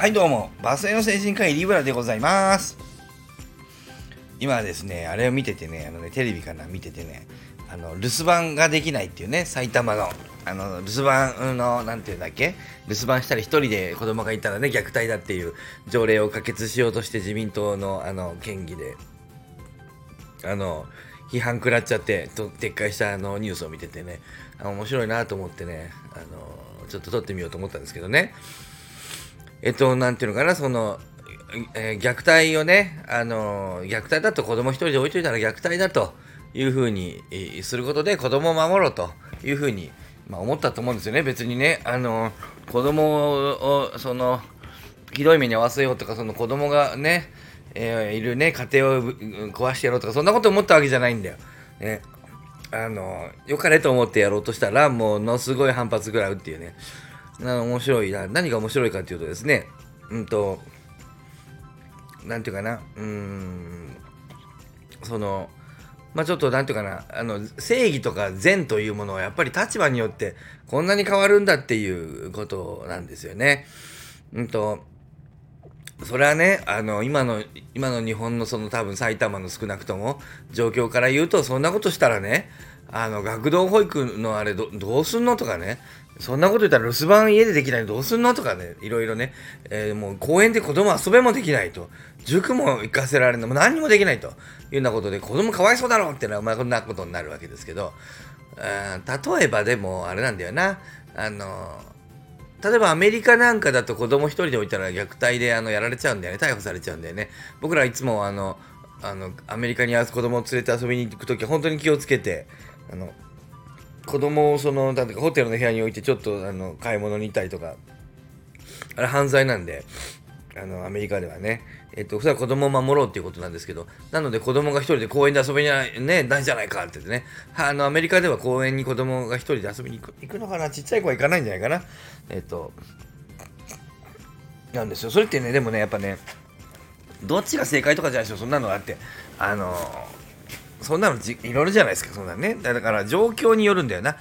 はいどうも、バスへの精神科医リブラでございます。今ですね、あれを見ててね、あのね、テレビかな、見ててね、あの、留守番ができないっていうね、埼玉の、あの、留守番の、なんていうんだっけ留守番したら一人で子供がいたらね、虐待だっていう条例を可決しようとして自民党の、あの、県議で、あの、批判食らっちゃって、と撤回したあのニュースを見ててね、面白いなと思ってね、あの、ちょっと撮ってみようと思ったんですけどね。えっと、なんていうのかな、その、えー虐待をね、あの虐待だと子供一人で置いといたら虐待だというふうに、えーすることで子供を守ろうというふうに、まあ、思ったと思うんですよね。別にね、あの子供を、その、ひどい目に遭わせようとか、その子供がね、えーいるね、家庭を壊してやろうとか、そんなこと思ったわけじゃないんだよ。ね。あの、よかれと思ってやろうとしたら、もうのすごい反発食らうっていうね。な面白いな。何が面白いかっていうとですね、うんと、なんていうかな、うーん、その、まあちょっとなんていうかな、あの、正義とか善というものはやっぱり立場によってこんなに変わるんだっていうことなんですよね。うんと、それはね、あの、今の、今の日本のその多分埼玉の少なくとも状況から言うと、そんなことしたらね、あの、学童保育のあれど、どうすんのとかね、そんなこと言ったら留守番家でできないのどうすんのとかね、いろいろね、えーもう公園で子供遊べもできないと、塾も行かせられない、も何にもできないと。いうようなことで、子供かわいそうだろうってのは、まあこんなことになるわけですけど、あー例えばでも、あれなんだよな、あの例えばアメリカなんかだと子供一人で置いたら虐待であのやられちゃうんだよね。逮捕されちゃうんだよね。僕らいつもあのあのアメリカに子供を連れて遊びに行く時は本当に気をつけてあの子供をそのなんてホテルの部屋に置いてちょっとあの買い物に行ったりとか。あれ犯罪なんで。あのアメリカではね。えっとそれは子供を守ろうっていうことなんですけど。なので子供が一人で公園で遊びにないねないじゃないかって言ってね。あのアメリカでは公園に子供が一人で遊びに行く行くのかな？ちっちゃい子は行かないんじゃないかな？えっと。なんですよ。それってねでもねやっぱねどっちが正解とかじゃないですよ。そんなのがあって。あのそんなのじいろいろじゃないですかそんなね。だから状況によるんだよな。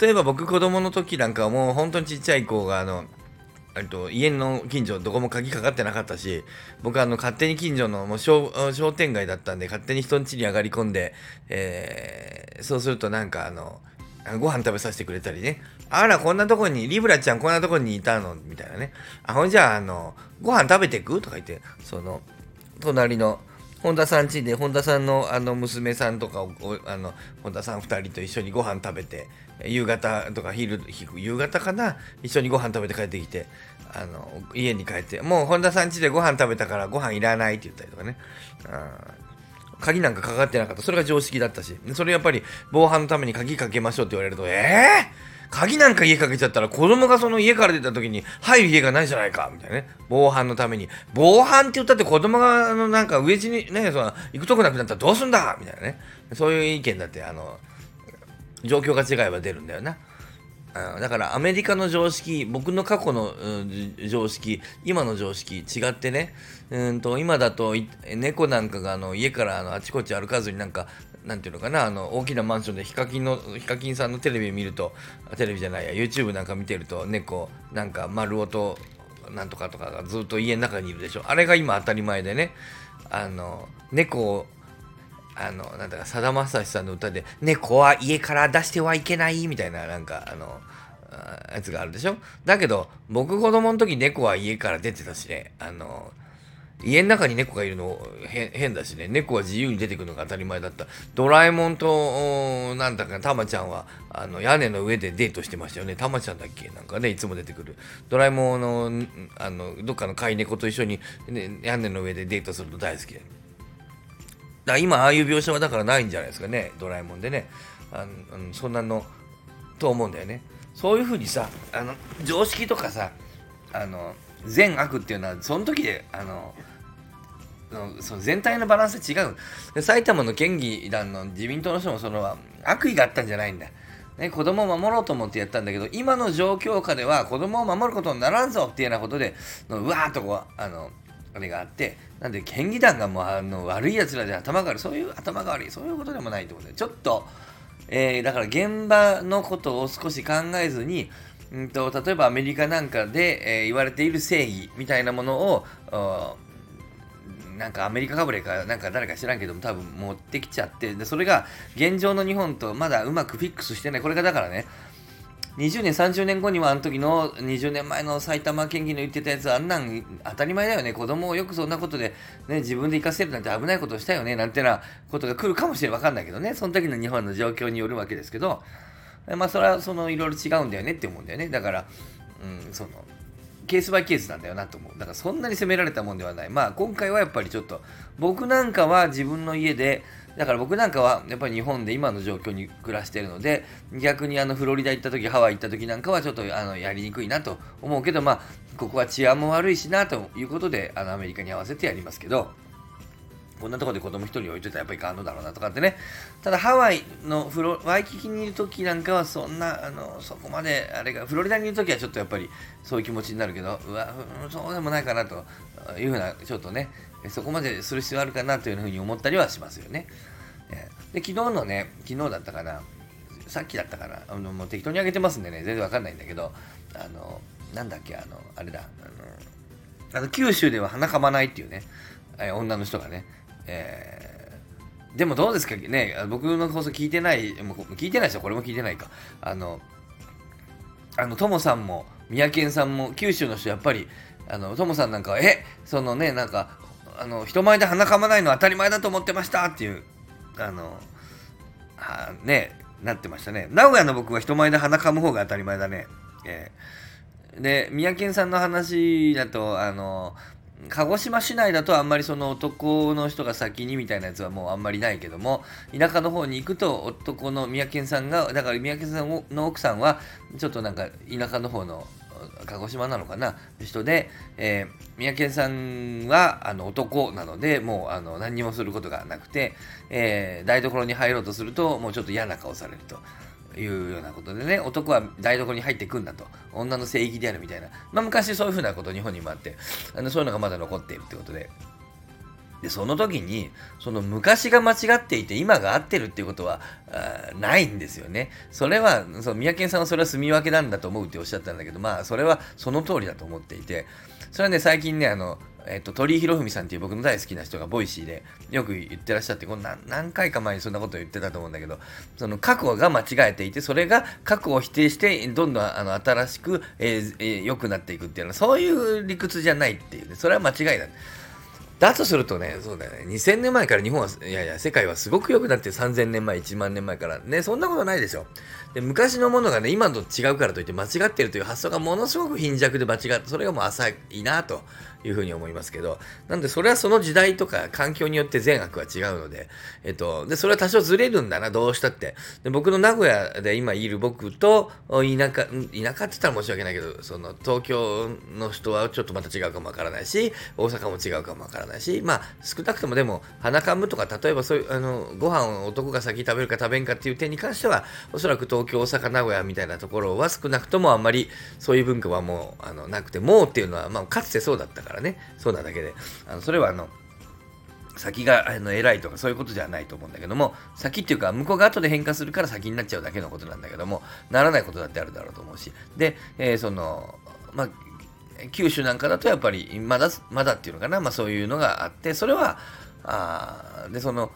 例えば僕子供の時なんかはもう本当にちっちゃい子があのえっと、家の近所どこも鍵かかってなかったし僕あの勝手に近所のもう商商店街だったんで勝手に人ん家に上がり込んで、えーそうするとなんかあのあのご飯食べさせてくれたりね。あらこんなとこにリブラちゃんこんなとこにいたの？みたいなね。あほんじゃああのご飯食べてく？とか言ってその隣の本田さん家で本田さんのあの娘さんとかをおあの本田さん2人と一緒にご飯食べて夕方とか昼夕方かな？一緒にご飯食べて帰ってきてあの家に帰ってもう本田さん家でご飯食べたからご飯いらないって言ったりとかね。鍵なんかかかってなかった。それが常識だったし。それやっぱり防犯のために鍵かけましょうって言われるとえー？鍵なんか家かけちゃったら子供がその家から出た時に入る家がないじゃないかみたいなね。防犯のために。防犯って言ったって子供があのなんか上地にねその行くとこなくなったらどうすんだみたいなね。そういう意見だってあの状況が違えば出るんだよな。だからアメリカの常識僕の過去の、常識今の常識違ってね。うんと今だと猫なんかがあの家からあのあちこち歩かずになんかなんていうのかなあの大きなマンションでヒカキンのヒカキンさんのテレビ見るとテレビじゃないや YouTube なんか見てると猫なんか丸音なんとかとかがずっと家の中にいるでしょ。あれが今当たり前でねあの猫をあの、なんだか、さだまさしさんの歌で、猫は家から出してはいけないみたいな、なんか、あの、やつがあるでしょ。だけど、僕子供の時猫は家から出てたしね、あの、家の中に猫がいるの変変だしね、猫は自由に出てくるのが当たり前だった。ドラえもんと、なんだか、たまちゃんは、あの、屋根の上でデートしてましたよね。たまちゃんだっけ？なんかね、いつも出てくる。ドラえもんの、あの、どっかの飼い猫と一緒に、ね、屋根の上でデートするの大好き。だ今ああいう描写はだからないんじゃないですかねドラえもんでねあのあのそんなのと思うんだよねそういうふうにさあの常識とかさあの善悪っていうのはその時であのその全体のバランス違う。埼玉の県議団の自民党の人もその悪意があったんじゃないんだ。ね、子供を守ろうと思ってやったんだけど今の状況下では子供を守ることにならんぞっていうようなことでのうわーっとこうあのあれがあってなんで県議団がもうあの悪いやつらで頭が悪い。そういう頭が悪い。そういうことでもないと思うんでちょっと、えーだから現場のことを少し考えずにうんと、例えばアメリカなんかで、えー、言われている正義みたいなものを、なんかアメリカかぶれか、なんか誰か知らんけども、多分持ってきちゃって、で、それが現状の日本とまだうまくフィックスしてない。これがだからね、20年、30年後にはあの時の20年前の埼玉県議の言ってたやつあんなん当たり前だよね。子供をよくそんなことで、ね、自分で行かせるなんて危ないことをしたよね。なんてなことが来るかもしれん。わかんないけどね。その時の日本の状況によるわけですけど、まあそれはそのいろいろ違うんだよねって思うんだよね。だから、うん、その、ケースバイケースなんだよなと思う。だからそんなに責められたもんではない。まあ今回はやっぱりちょっと、僕なんかは自分の家で、だから僕なんかはやっぱり日本で今の状況に暮らしてるので、逆にあのフロリダ行った時、ハワイ行った時なんかはちょっとあのやりにくいなと思うけど、まあここは治安も悪いしなということで、あのアメリカに合わせてやりますけど、こんなところで子供一人置いといたらやっぱりいかんのだろうなとかってね。ただハワイのフロ、ワイキキにいる時なんかはそんな、あの、そこまで、あれが、フロリダにいる時はちょっとやっぱりそういう気持ちになるけど、うわ、そうでもないかなというふうな、ちょっとね、そこまでする必要あるかなというふうに思ったりはしますよね。で、昨日のね、昨日だったかな、さっきだったかな、あのもう適当にあげてますんでね、全然わかんないんだけど、あの、なんだっけ、あの、あれだ、あの、あの九州では鼻かまないっていうね、女の人がね、えー、でもどうですか？ね、僕の放送聞いてない、もう聞いてないですよ、これも聞いてないか。あの、あの、ともさんも、三宅さんも、九州の人、やっぱり、あの、ともさんなんかは、え、そのね、なんか、あの、人前で鼻かまないの当たり前だと思ってましたっていう、あの、はね、なってましたね。名古屋の僕は人前で鼻かむ方が当たり前だね。えー、で、三宅さんの話だと、あの、鹿児島市内だとあんまりその男の人が先にみたいなやつはもうあんまりないけども田舎の方に行くと男の三宅さんがだから三宅さんの奥さんはちょっとなんか田舎の方の鹿児島なのかな人で、えー、三宅さんはあの男なのでもうあの何にもすることがなくて、えー、台所に入ろうとするともうちょっと嫌な顔されると。いうようなことでね、男は台所に入ってくんだと、女の正義であるみたいな、まあ、昔そういうふうなこと日本にもあって、あのそういうのがまだ残っているってことで、で、その時に、その昔が間違っていて今が合ってるっていうことはないんですよね。それは、その三宅さんはそれは住み分けなんだと思うっておっしゃったんだけど、まあ、それはその通りだと思っていて、それはね、最近ね、あの、えっと、鳥居博文さんっていう僕の大好きな人がボイシーでよく言ってらっしゃって、この何回か前にそんなことを言ってたと思うんだけど、その過去が間違えていて、それが過去を否定して、どんどんあの新しく、えーえー、良くなっていくっていうのは、そういう理屈じゃないっていうね、それは間違いだ。だとするとね、そうだよね、2000年前から日本は、いやいや、世界はすごく良くなって3000年前、1万年前から、ね、そんなことないでしょ。で、昔のものがね、今と違うからといって間違ってるという発想がものすごく貧弱で間違って、それがもう浅いなというふうに思いますけど、なんでそれはその時代とか環境によって善悪は違うので、えっと、で、それは多少ずれるんだな、どうしたって。で、僕の名古屋で今いる僕と、田舎、田舎って言ったら申し訳ないけど、その東京の人はちょっとまた違うかもわからないし、大阪も違うかもわからない。だし、まあ、少なくともでも、鼻かむとか、例えばそういう、あの、ご飯を男が先食べるか食べんかっていう点に関しては、おそらく東京、大阪、名古屋みたいなところは少なくともあんまりそういう文化はもう、あの、なくて、もうっていうのは、まあ、かつてそうだったからからね、そうなだけで、あのそれはあの、先があの偉いとかそういうことじゃないと思うんだけども、先っていうか、向こうが後で変化するから先になっちゃうだけのことなんだけども、ならないことだってあるだろうと思うし、で、えー、その、まあ、九州なんかだとやっぱり、まだ、まだっていうのかな、まあそういうのがあって、それは、あで、その、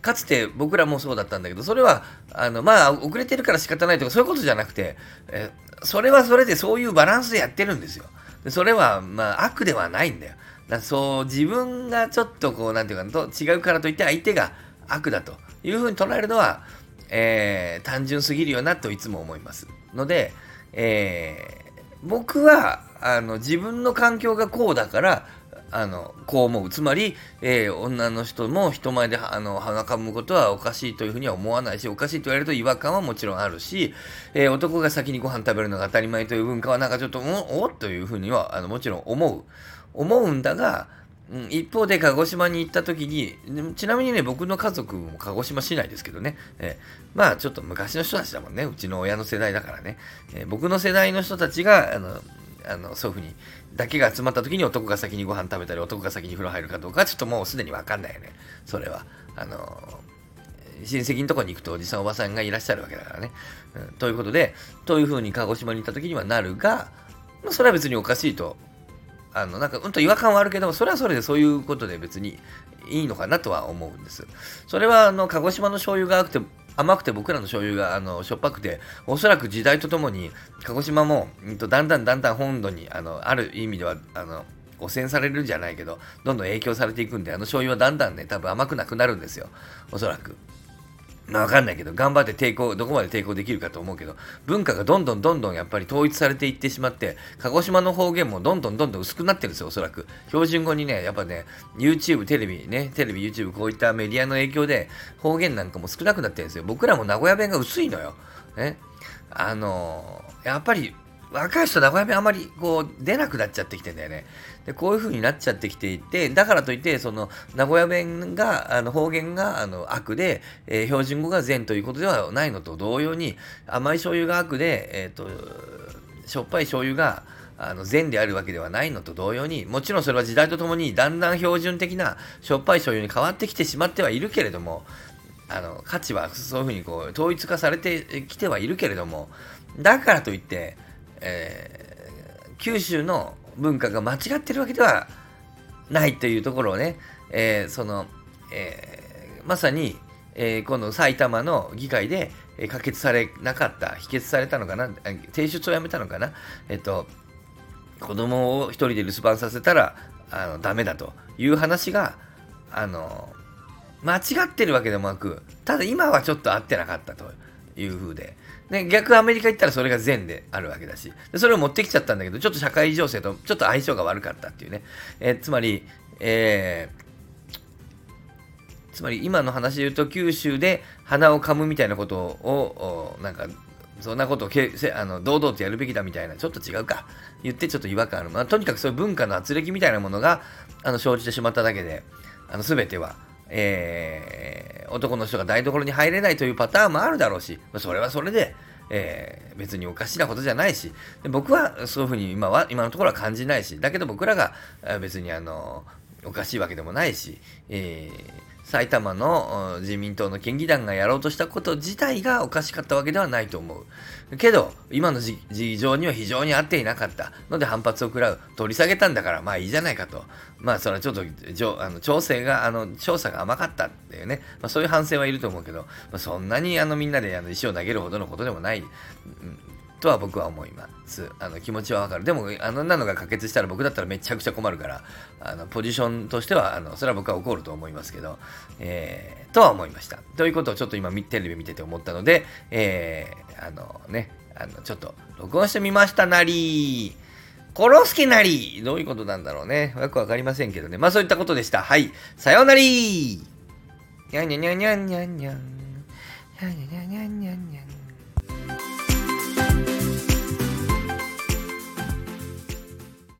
かつて僕らもそうだったんだけど、それは、あの、まあ、遅れてるから仕方ないとか、そういうことじゃなくて、えそれはそれでそういうバランスでやってるんですよ。でそれは、まあ、悪ではないんだよ。だそう、自分がちょっとこう、なんていうかと、違うからといって相手が悪だというふうに捉えるのは、えー、単純すぎるよなといつも思います。ので、えー、僕は、あの、自分の環境がこうだから、あの、こう思う。つまり、えー、女の人も人前であの鼻かむことはおかしいというふうには思わないし、おかしいと言われると違和感はもちろんあるし、えー、男が先にご飯食べるのが当たり前という文化はなんかちょっと、おお？というふうには、あの、もちろん思う。思うんだが、一方で鹿児島に行った時に、ちなみにね、僕の家族も鹿児島市内ですけどね、えー、まあちょっと昔の人たちだもんね、うちの親の世代だからね、えー、僕の世代の人たちが、あの、あのそういうふうにだけが集まった時に男が先にご飯食べたり男が先に風呂入るかどうかちょっともうすでに分かんないよねそれはあの親戚のとこに行くとおじさんおばさんがいらっしゃるわけだからね。うん、ということで、というふうに鹿児島に行った時にはなるが、まあ、それは別におかしいと。あの、なんか、うんと違和感はあるけども、それはそれでそういうことで別にいいのかなとは思うんです。それは、あの、鹿児島の醤油が甘くて、甘くて僕らの醤油があのしょっぱくて、おそらく時代とともに、鹿児島も、うん、とだんだんだんだん本土に、あの、ある意味では、あの、汚染されるんじゃないけど、どんどん影響されていくんで、あの醤油はだんだんね、多分甘くなくなるんですよ。おそらく。まあ、わかんないけど、頑張って抵抗、どこまで抵抗できるかと思うけど、文化がどんどんどんどんやっぱり統一されていってしまって、鹿児島の方言もどんどんどんどん薄くなってるんですよ、おそらく。標準語にね、やっぱね、YouTube、テレビね、テレビ、YouTube、こういったメディアの影響で、方言なんかも少なくなってるんですよ。僕らも名古屋弁が薄いのよ。ね。あのー、やっぱり、若い人名古屋弁あまりこう出なくなっちゃってきてんだよね。で、こういう風になっちゃってきていて、だからといって、その名古屋弁が、あの方言があの悪で、えー、標準語が善ということではないのと同様に、甘い醤油が悪で、えっ、ー、と、しょっぱい醤油が、あの善であるわけではないのと同様に、もちろんそれは時代とともにだんだん標準的なしょっぱい醤油に変わってきてしまってはいるけれども、あの価値はそういうふうにこう統一化されてきてはいるけれども、だからといって、えー、九州の文化が間違ってるわけではないというところをね、えー、その、えー、まさに、えー、この埼玉の議会で、え、可決されなかった、否決されたのかな、提出をやめたのかな、えっと、子供を一人で留守番させたら、あの、ダメだという話が、あの、間違ってるわけでもなく、ただ今はちょっと合ってなかったと。いうふうで、逆アメリカ行ったらそれが善であるわけだしで、それを持ってきちゃったんだけど、ちょっと社会情勢とちょっと相性が悪かったっていうね。えー、つまり、えー、つまり今の話で言うと、九州で鼻をかむみたいなことを、なんか、そんなことをけあの堂々とやるべきだみたいな、ちょっと違うか。言ってちょっと違和感ある。まあ、とにかくそういう文化の圧力みたいなものがあの生じてしまっただけで、あの全ては、えー、男の人が台所に入れないというパターンもあるだろうし、それはそれで、えー、別におかしなことじゃないし、で僕はそういうふうに今は、今のところは感じないし、だけど僕らが別にあの、おかしいわけでもないし、えー埼玉の自民党の県議団がやろうとしたこと自体がおかしかったわけではないと思う。けど、今の事情には非常に合っていなかったので反発を食らう。取り下げたんだから、まあいいじゃないかと。まあ、それはちょっと、あの調整が、あの、調査が甘かったっていうね、まあそういう反省はいると思うけど、まあ、そんなにあのみんなであの石を投げるほどのことでもない、うんとは僕は思います。あの気持ちはわかる。でも、あのなのが可決したら僕だったらめちゃくちゃ困るから、あのポジションとしては、あのそれは僕は怒ると思いますけど、えー、とは思いました。ということをちょっと今テレビ見てて思ったので、えー、あのね、あのちょっと録音してみましたなり殺す気なりどういうことなんだろうね。よくわかりませんけどね。まあそういったことでした。はい。さようなりにゃんにゃにゃにゃんにゃんにゃん。にゃんにゃにゃにゃんにゃん